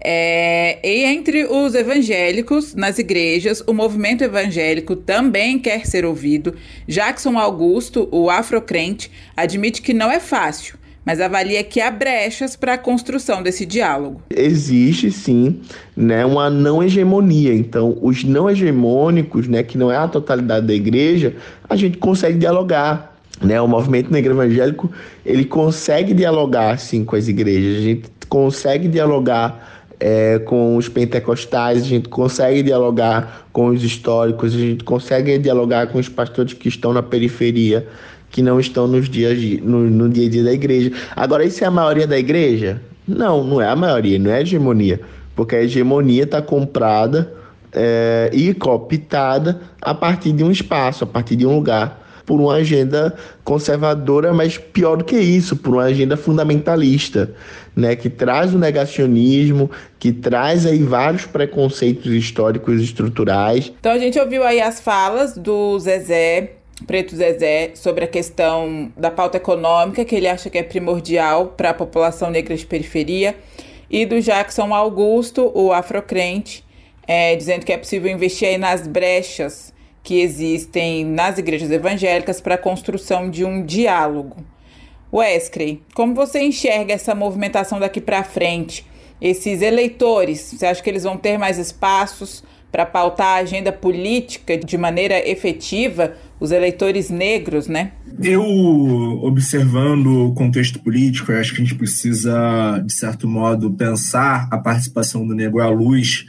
É, e entre os evangélicos nas igrejas, o movimento evangélico também quer ser ouvido. Jackson Augusto, o afrocrente, admite que não é fácil, mas avalia que há brechas para a construção desse diálogo. Existe sim, né, uma não hegemonia. Então, os não hegemônicos, né, que não é a totalidade da igreja, a gente consegue dialogar. Né, o movimento negro evangélico ele consegue dialogar sim com as igrejas, a gente consegue dialogar é, com os pentecostais, a gente consegue dialogar com os históricos, a gente consegue dialogar com os pastores que estão na periferia, que não estão nos dias no, no dia a dia da igreja. Agora, isso é a maioria da igreja? Não, não é a maioria, não é a hegemonia, porque a hegemonia está comprada é, e cooptada a partir de um espaço, a partir de um lugar por uma agenda conservadora, mas pior do que isso, por uma agenda fundamentalista, né, que traz o negacionismo, que traz aí vários preconceitos históricos estruturais. Então a gente ouviu aí as falas do Zezé Preto Zezé sobre a questão da pauta econômica, que ele acha que é primordial para a população negra de periferia, e do Jackson Augusto, o afrocrente, é, dizendo que é possível investir aí nas brechas que existem nas igrejas evangélicas para a construção de um diálogo. Wesley, como você enxerga essa movimentação daqui para frente? Esses eleitores, você acha que eles vão ter mais espaços para pautar a agenda política de maneira efetiva? Os eleitores negros, né? Eu, observando o contexto político, acho que a gente precisa, de certo modo, pensar a participação do negro à luz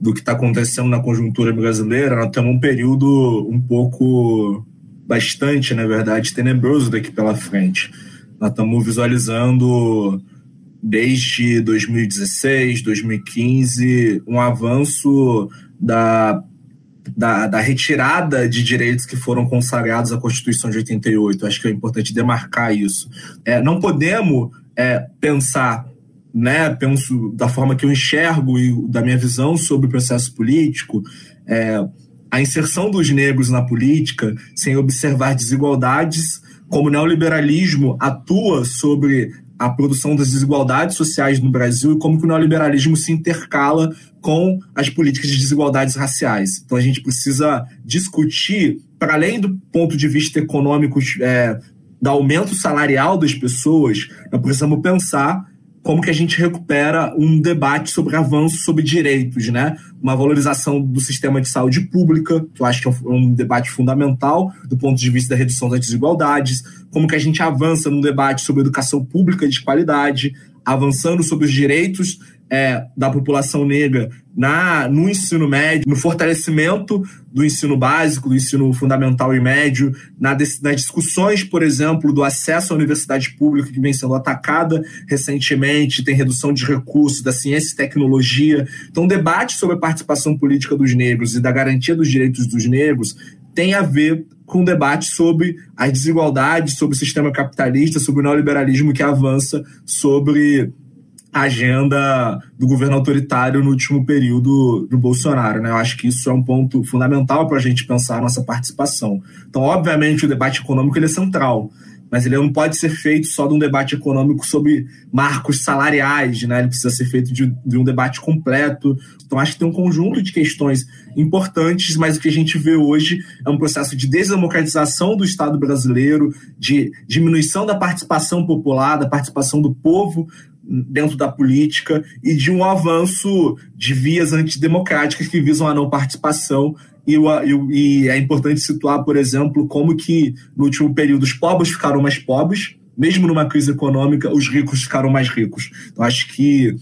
do que está acontecendo na conjuntura brasileira, nós temos um período um pouco, bastante, na verdade, tenebroso daqui pela frente. Nós estamos visualizando, desde 2016, 2015, um avanço da, da, da, retirada de direitos que foram consagrados à Constituição de 88. Acho que é importante demarcar isso. É, não podemos é, pensar né, penso da forma que eu enxergo e da minha visão sobre o processo político, é, a inserção dos negros na política sem observar desigualdades, como o neoliberalismo atua sobre a produção das desigualdades sociais no Brasil e como que o neoliberalismo se intercala com as políticas de desigualdades raciais. Então a gente precisa discutir, para além do ponto de vista econômico, é, do aumento salarial das pessoas, nós precisamos pensar como que a gente recupera um debate sobre avanço sobre direitos, né? Uma valorização do sistema de saúde pública, que eu acho que é um debate fundamental do ponto de vista da redução das desigualdades, como que a gente avança num debate sobre educação pública de qualidade, avançando sobre os direitos é, da população negra na, no ensino médio, no fortalecimento do ensino básico, do ensino fundamental e médio, na, nas discussões, por exemplo, do acesso à universidade pública, que vem sendo atacada recentemente, tem redução de recursos da ciência e tecnologia. Então, o debate sobre a participação política dos negros e da garantia dos direitos dos negros tem a ver com um debate sobre as desigualdades, sobre o sistema capitalista, sobre o neoliberalismo que avança sobre agenda do governo autoritário no último período do Bolsonaro. Né? Eu acho que isso é um ponto fundamental para a gente pensar a nossa participação. Então, obviamente, o debate econômico ele é central, mas ele não pode ser feito só de um debate econômico sobre marcos salariais, né? ele precisa ser feito de, de um debate completo. Então, acho que tem um conjunto de questões importantes, mas o que a gente vê hoje é um processo de desdemocratização do Estado brasileiro, de diminuição da participação popular, da participação do povo dentro da política e de um avanço de vias antidemocráticas que visam a não participação. E, é importante situar, por exemplo, como que no último período os pobres ficaram mais pobres, mesmo numa crise econômica, os ricos ficaram mais ricos. Então, acho que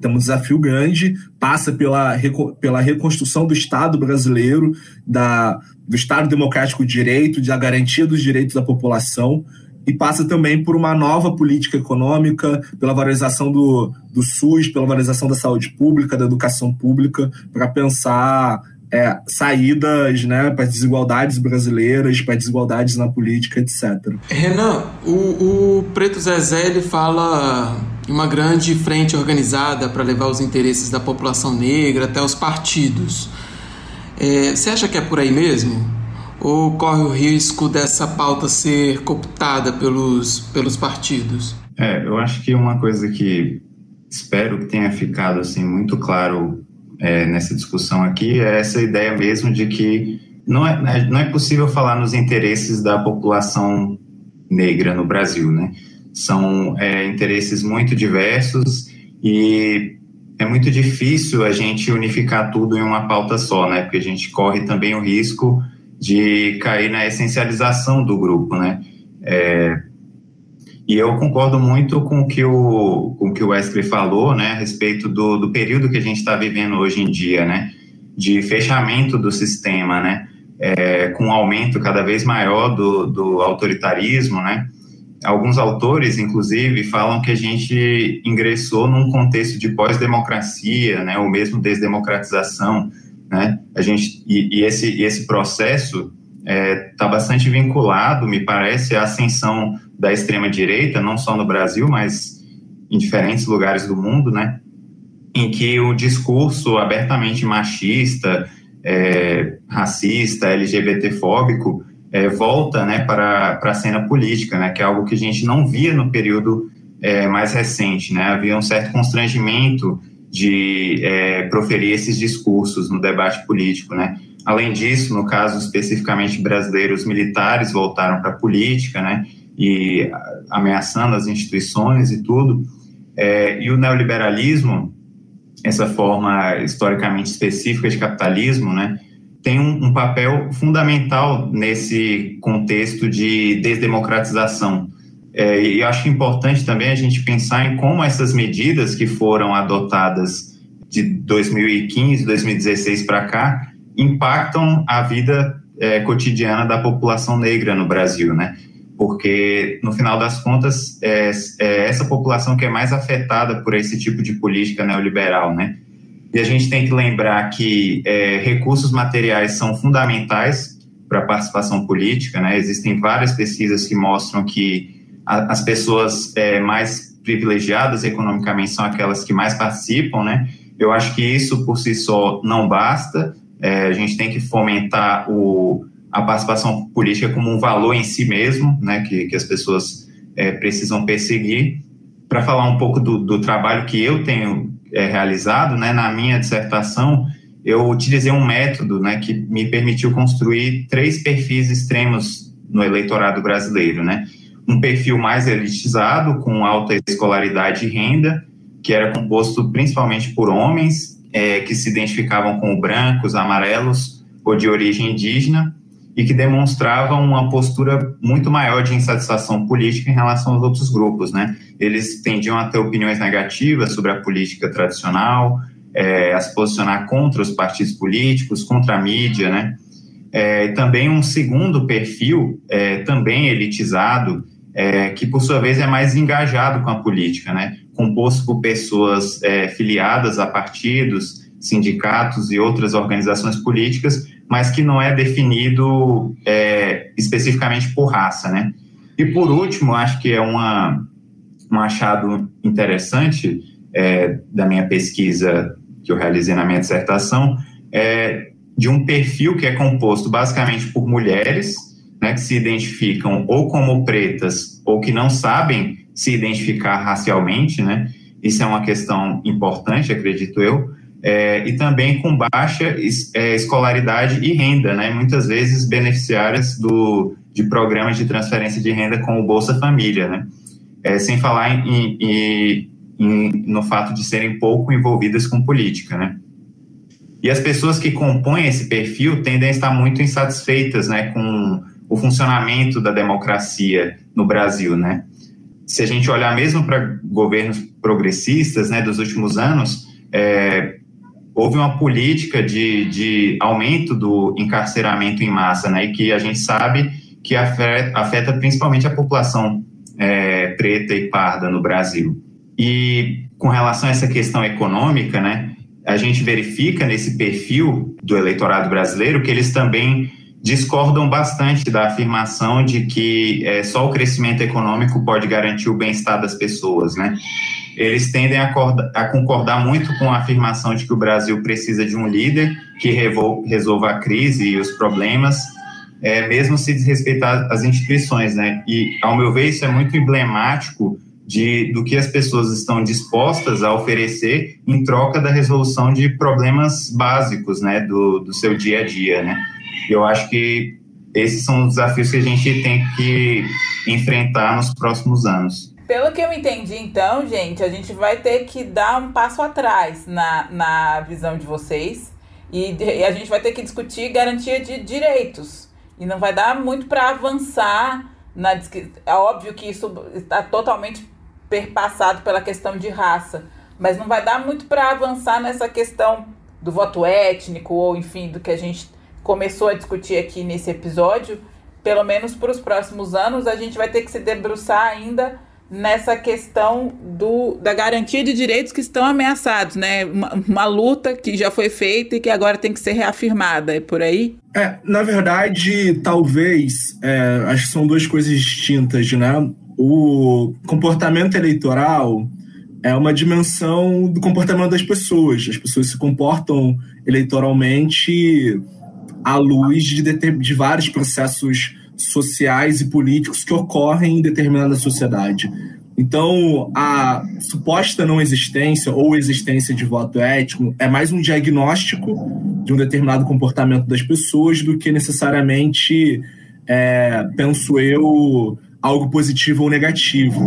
tem um desafio grande, passa pela, pela reconstrução do Estado brasileiro, da, do Estado democrático de direito, da garantia dos direitos da população, e passa também por uma nova política econômica, pela valorização do, do SUS, pela valorização da saúde pública, da educação pública, para pensar é, saídas né, para as desigualdades brasileiras, para as desigualdades na política, etc. Renan, o, o Preto Zezé ele fala em uma grande frente organizada para levar os interesses da população negra até os partidos. É, você acha que é por aí mesmo? Ou corre o risco dessa pauta ser cooptada pelos, pelos partidos? É, eu acho que uma coisa que espero que tenha ficado assim muito claro é, nessa discussão aqui é essa ideia mesmo de que não é, né, não é possível falar nos interesses da população negra no Brasil, né? São é, interesses muito diversos e é muito difícil a gente unificar tudo em uma pauta só, né? Porque a gente corre também o risco de cair na essencialização do grupo, né? É, e eu concordo muito com o que o, com o, que o Wesley falou, né, a respeito do, do período que a gente está vivendo hoje em dia, né, de fechamento do sistema, né, é, com um aumento cada vez maior do, do autoritarismo, né. Alguns autores, inclusive, falam que a gente ingressou num contexto de pós-democracia, né, ou mesmo desdemocratização, né? A gente e, e esse esse processo está é, tá bastante vinculado, me parece, à ascensão da extrema direita, não só no Brasil, mas em diferentes lugares do mundo, né? Em que o discurso abertamente machista, é, racista, LGBTfóbico é, volta, né, para para a cena política, né? Que é algo que a gente não via no período é, mais recente, né? Havia um certo constrangimento de é, proferir esses discursos no debate político, né? Além disso, no caso especificamente brasileiro, os militares voltaram para a política, né? E ameaçando as instituições e tudo. É, e o neoliberalismo, essa forma historicamente específica de capitalismo, né? Tem um, um papel fundamental nesse contexto de desdemocratização é, e acho importante também a gente pensar em como essas medidas que foram adotadas de 2015, 2016 para cá impactam a vida é, cotidiana da população negra no Brasil, né? Porque, no final das contas, é, é essa população que é mais afetada por esse tipo de política neoliberal, né? E a gente tem que lembrar que é, recursos materiais são fundamentais para a participação política, né? Existem várias pesquisas que mostram que as pessoas é, mais privilegiadas economicamente são aquelas que mais participam, né? Eu acho que isso por si só não basta. É, a gente tem que fomentar o, a participação política como um valor em si mesmo, né? Que, que as pessoas é, precisam perseguir. Para falar um pouco do, do, trabalho que eu tenho é, realizado, né? Na minha dissertação, eu utilizei um método, né? Que me permitiu construir três perfis extremos no eleitorado brasileiro, né? Um perfil mais elitizado, com alta escolaridade e renda, que era composto principalmente por homens é, que se identificavam como brancos, amarelos ou de origem indígena e que demonstravam uma postura muito maior de insatisfação política em relação aos outros grupos, né? Eles tendiam a ter opiniões negativas sobre a política tradicional, é, a se posicionar contra os partidos políticos, contra a mídia, né? É, também um segundo perfil, é, também elitizado, é, que por sua vez é mais engajado com a política, né? composto por pessoas é, filiadas a partidos, sindicatos e outras organizações políticas, mas que não é definido é, especificamente por raça, né? E por último, acho que é uma, um achado interessante é, da minha pesquisa que eu realizei na minha dissertação, é de um perfil que é composto basicamente por mulheres, né, que se identificam ou como pretas ou que não sabem se identificar racialmente, né? Isso é uma questão importante, acredito eu. É, e também com baixa é, escolaridade e renda, né? Muitas vezes beneficiárias do, de programas de transferência de renda como o Bolsa Família, né? É, sem falar em, em, em, no fato de serem pouco envolvidas com política, né? E as pessoas que compõem esse perfil tendem a estar muito insatisfeitas, né, com o funcionamento da democracia no Brasil, né? Se a gente olhar mesmo para governos progressistas, né, dos últimos anos, é, houve uma política de, de aumento do encarceramento em massa, né, e que a gente sabe que afeta, afeta principalmente a população é, preta e parda no Brasil. E com relação a essa questão econômica, né, a gente verifica nesse perfil do eleitorado brasileiro que eles também discordam bastante da afirmação de que é, só o crescimento econômico pode garantir o bem-estar das pessoas, né? Eles tendem a, a, concordar muito com a afirmação de que o Brasil precisa de um líder que resolva a crise e os problemas, é, mesmo se desrespeitar as instituições, né? E, ao meu ver, isso é muito emblemático de, do que as pessoas estão dispostas a oferecer em troca da resolução de problemas básicos, né, do, do seu dia a dia, né? Eu acho que esses são os desafios que a gente tem que enfrentar nos próximos anos. Pelo que eu entendi, então, gente, a gente vai ter que dar um passo atrás na, na visão de vocês e, e a gente vai ter que discutir garantia de direitos. E não vai dar muito para avançar na. É óbvio que isso está totalmente perpassado pela questão de raça, mas não vai dar muito para avançar nessa questão do voto étnico ou, enfim, do que a gente começou a discutir aqui nesse episódio. Pelo menos para os próximos anos, a gente vai ter que se debruçar ainda nessa questão do, da garantia de direitos que estão ameaçados, né? Uma, uma, luta que já foi feita e que agora tem que ser reafirmada, é por aí? É, na verdade, talvez, é, acho que são duas coisas distintas, né? O comportamento eleitoral é uma dimensão do comportamento das pessoas. As pessoas se comportam eleitoralmente à luz de, de vários processos sociais e políticos que ocorrem em determinada sociedade. Então, a suposta não existência ou existência de voto ético é mais um diagnóstico de um determinado comportamento das pessoas do que necessariamente, é, penso eu, algo positivo ou negativo.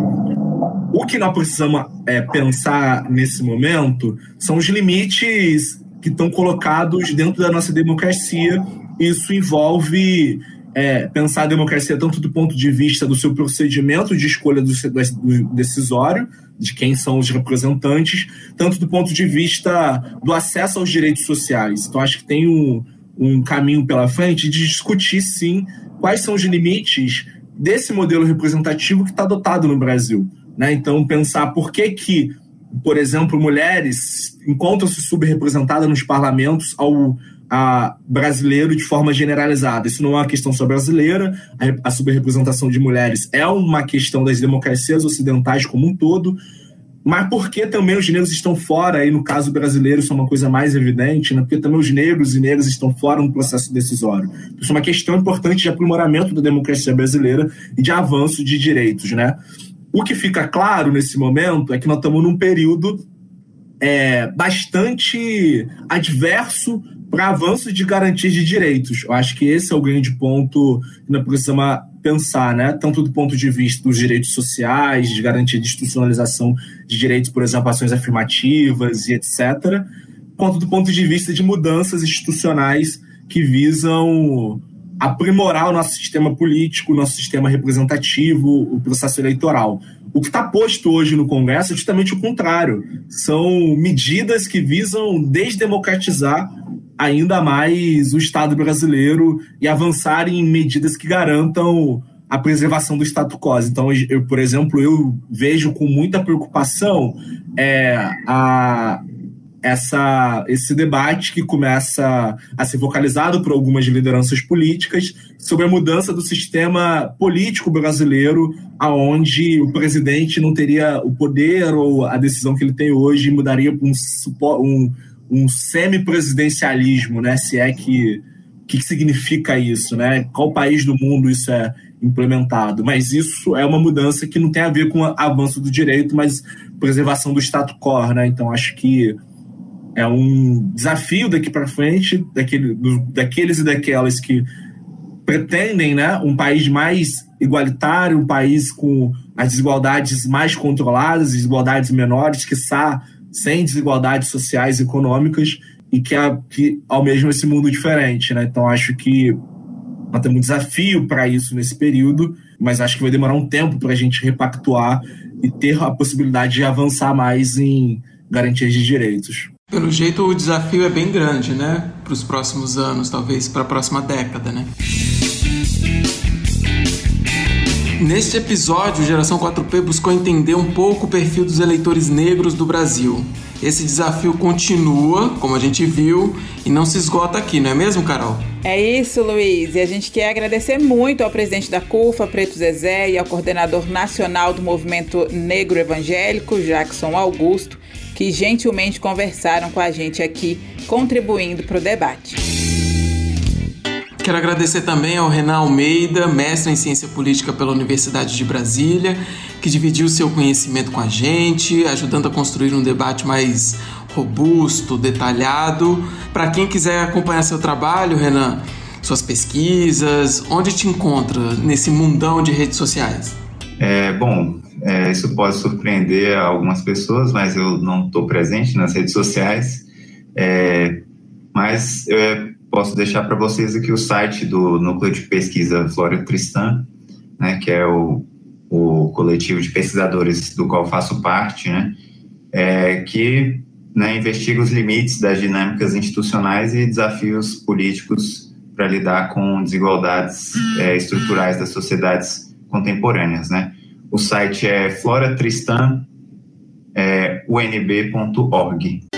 O que nós precisamos é, pensar nesse momento são os limites que estão colocados dentro da nossa democracia. Isso envolve é, pensar a democracia tanto do ponto de vista do seu procedimento de escolha do, do decisório, de quem são os representantes, tanto do ponto de vista do acesso aos direitos sociais. Então, acho que tem um, um caminho pela frente de discutir, sim, quais são os limites desse modelo representativo que está adotado no Brasil. Né? Então, pensar por que, que por exemplo, mulheres encontram-se subrepresentadas nos parlamentos ao a brasileiro de forma generalizada. Isso não é uma questão só brasileira, a, a subrepresentação de mulheres é uma questão das democracias ocidentais como um todo, mas por que também os negros estão fora, aí no caso brasileiro isso é uma coisa mais evidente, né? porque também os negros e negras estão fora no processo decisório. Isso é uma questão importante de aprimoramento da democracia brasileira e de avanço de direitos. Né? O que fica claro nesse momento é que nós estamos num período é, bastante adverso para avanço de garantias de direitos. Eu acho que esse é o grande ponto que nós precisamos pensar, né? tanto do ponto de vista dos direitos sociais, de garantia de institucionalização de direitos, por exemplo, ações afirmativas e etc., quanto do ponto de vista de mudanças institucionais que visam aprimorar o nosso sistema político, o nosso sistema representativo, o processo eleitoral. O que está posto hoje no Congresso é justamente o contrário. São medidas que visam desdemocratizar ainda mais o Estado brasileiro e avançar em medidas que garantam a preservação do status quo. Então, eu, por exemplo, eu vejo com muita preocupação é, a essa, esse debate que começa a ser focalizado por algumas lideranças políticas sobre a mudança do sistema político brasileiro, aonde o presidente não teria o poder ou a decisão que ele tem hoje mudaria para um, um, um semi-presidencialismo, né? Se é que o que, que significa isso, né? Qual país do mundo isso é implementado? Mas isso é uma mudança que não tem a ver com avanço do direito, mas preservação do status quo, né? Então acho que é um desafio daqui para frente daquele, daqueles e daquelas que pretendem né, um país mais igualitário, um país com as desigualdades mais controladas, desigualdades menores, que sem desigualdades sociais e econômicas e que, a, que almejam esse mundo diferente. Né? Então, acho que nós temos um desafio para isso nesse período, mas acho que vai demorar um tempo para a gente repactuar e ter a possibilidade de avançar mais em garantias de direitos. Pelo jeito, o desafio é bem grande, né? Para os próximos anos, talvez para a próxima década, né? Neste episódio, Geração 4P buscou entender um pouco o perfil dos eleitores negros do Brasil. Esse desafio continua, como a gente viu, e não se esgota aqui, não é mesmo, Carol? É isso, Luiz. E a gente quer agradecer muito ao presidente da CUFA, Preto Zezé, e ao coordenador nacional do Movimento Negro Evangélico, Jackson Augusto, que gentilmente conversaram com a gente aqui, contribuindo para o debate. Quero agradecer também ao Renan Almeida, mestre em Ciência Política pela Universidade de Brasília, que dividiu seu conhecimento com a gente, ajudando a construir um debate mais robusto, detalhado. Para quem quiser acompanhar seu trabalho, Renan, suas pesquisas, onde te encontra nesse mundão de redes sociais? É, bom, é, isso pode surpreender algumas pessoas, mas eu não estou presente nas redes sociais. É, mas é, posso deixar para vocês aqui o site do Núcleo de Pesquisa Flório Tristan, né, que é o, o coletivo de pesquisadores do qual faço parte, né, é, que né, investiga os limites das dinâmicas institucionais e desafios políticos para lidar com desigualdades é, estruturais das sociedades contemporâneas, né. O site é floratristan.unb.org.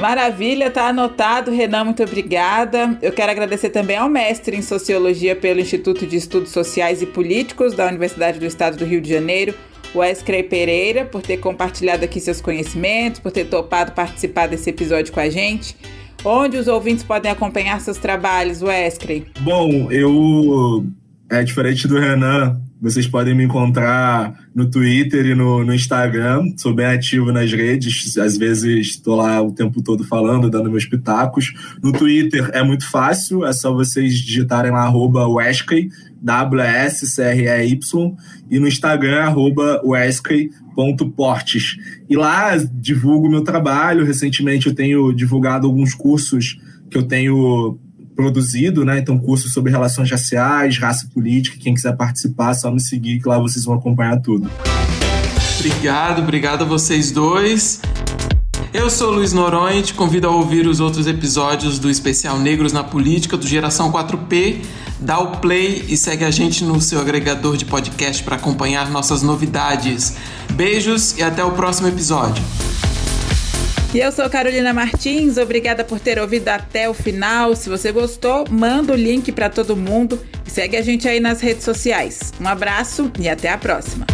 Maravilha, tá anotado. Renan, muito obrigada. Eu quero agradecer também ao mestre em Sociologia pelo Instituto de Estudos Sociais e Políticos da Universidade do Estado do Rio de Janeiro, Wesley Pereira, por ter compartilhado aqui seus conhecimentos, por ter topado participar desse episódio com a gente. Onde os ouvintes podem acompanhar seus trabalhos, Wesley? Bom, eu. É diferente do Renan, vocês podem me encontrar no Twitter e no, no Instagram. Sou bem ativo nas redes. Às vezes estou lá o tempo todo falando, dando meus pitacos. No Twitter é muito fácil. É só vocês digitarem lá arroba Weskey, W-S-C-R-E-Y. E no Instagram, arroba Weskey.portes. E lá divulgo meu trabalho. Recentemente eu tenho divulgado alguns cursos que eu tenho produzido, né? Então, curso sobre relações raciais, raça política. Quem quiser participar, só me seguir que lá vocês vão acompanhar tudo. Obrigado, obrigado a vocês dois. Eu sou Luiz Noronha te convido a ouvir os outros episódios do especial Negros na Política do Geração 4P. Dá o play e segue a gente no seu agregador de podcast para acompanhar nossas novidades. Beijos e até o próximo episódio. E eu sou Carolina Martins, obrigada por ter ouvido até o final. Se você gostou, manda o link para todo mundo e segue a gente aí nas redes sociais. Um abraço e até a próxima.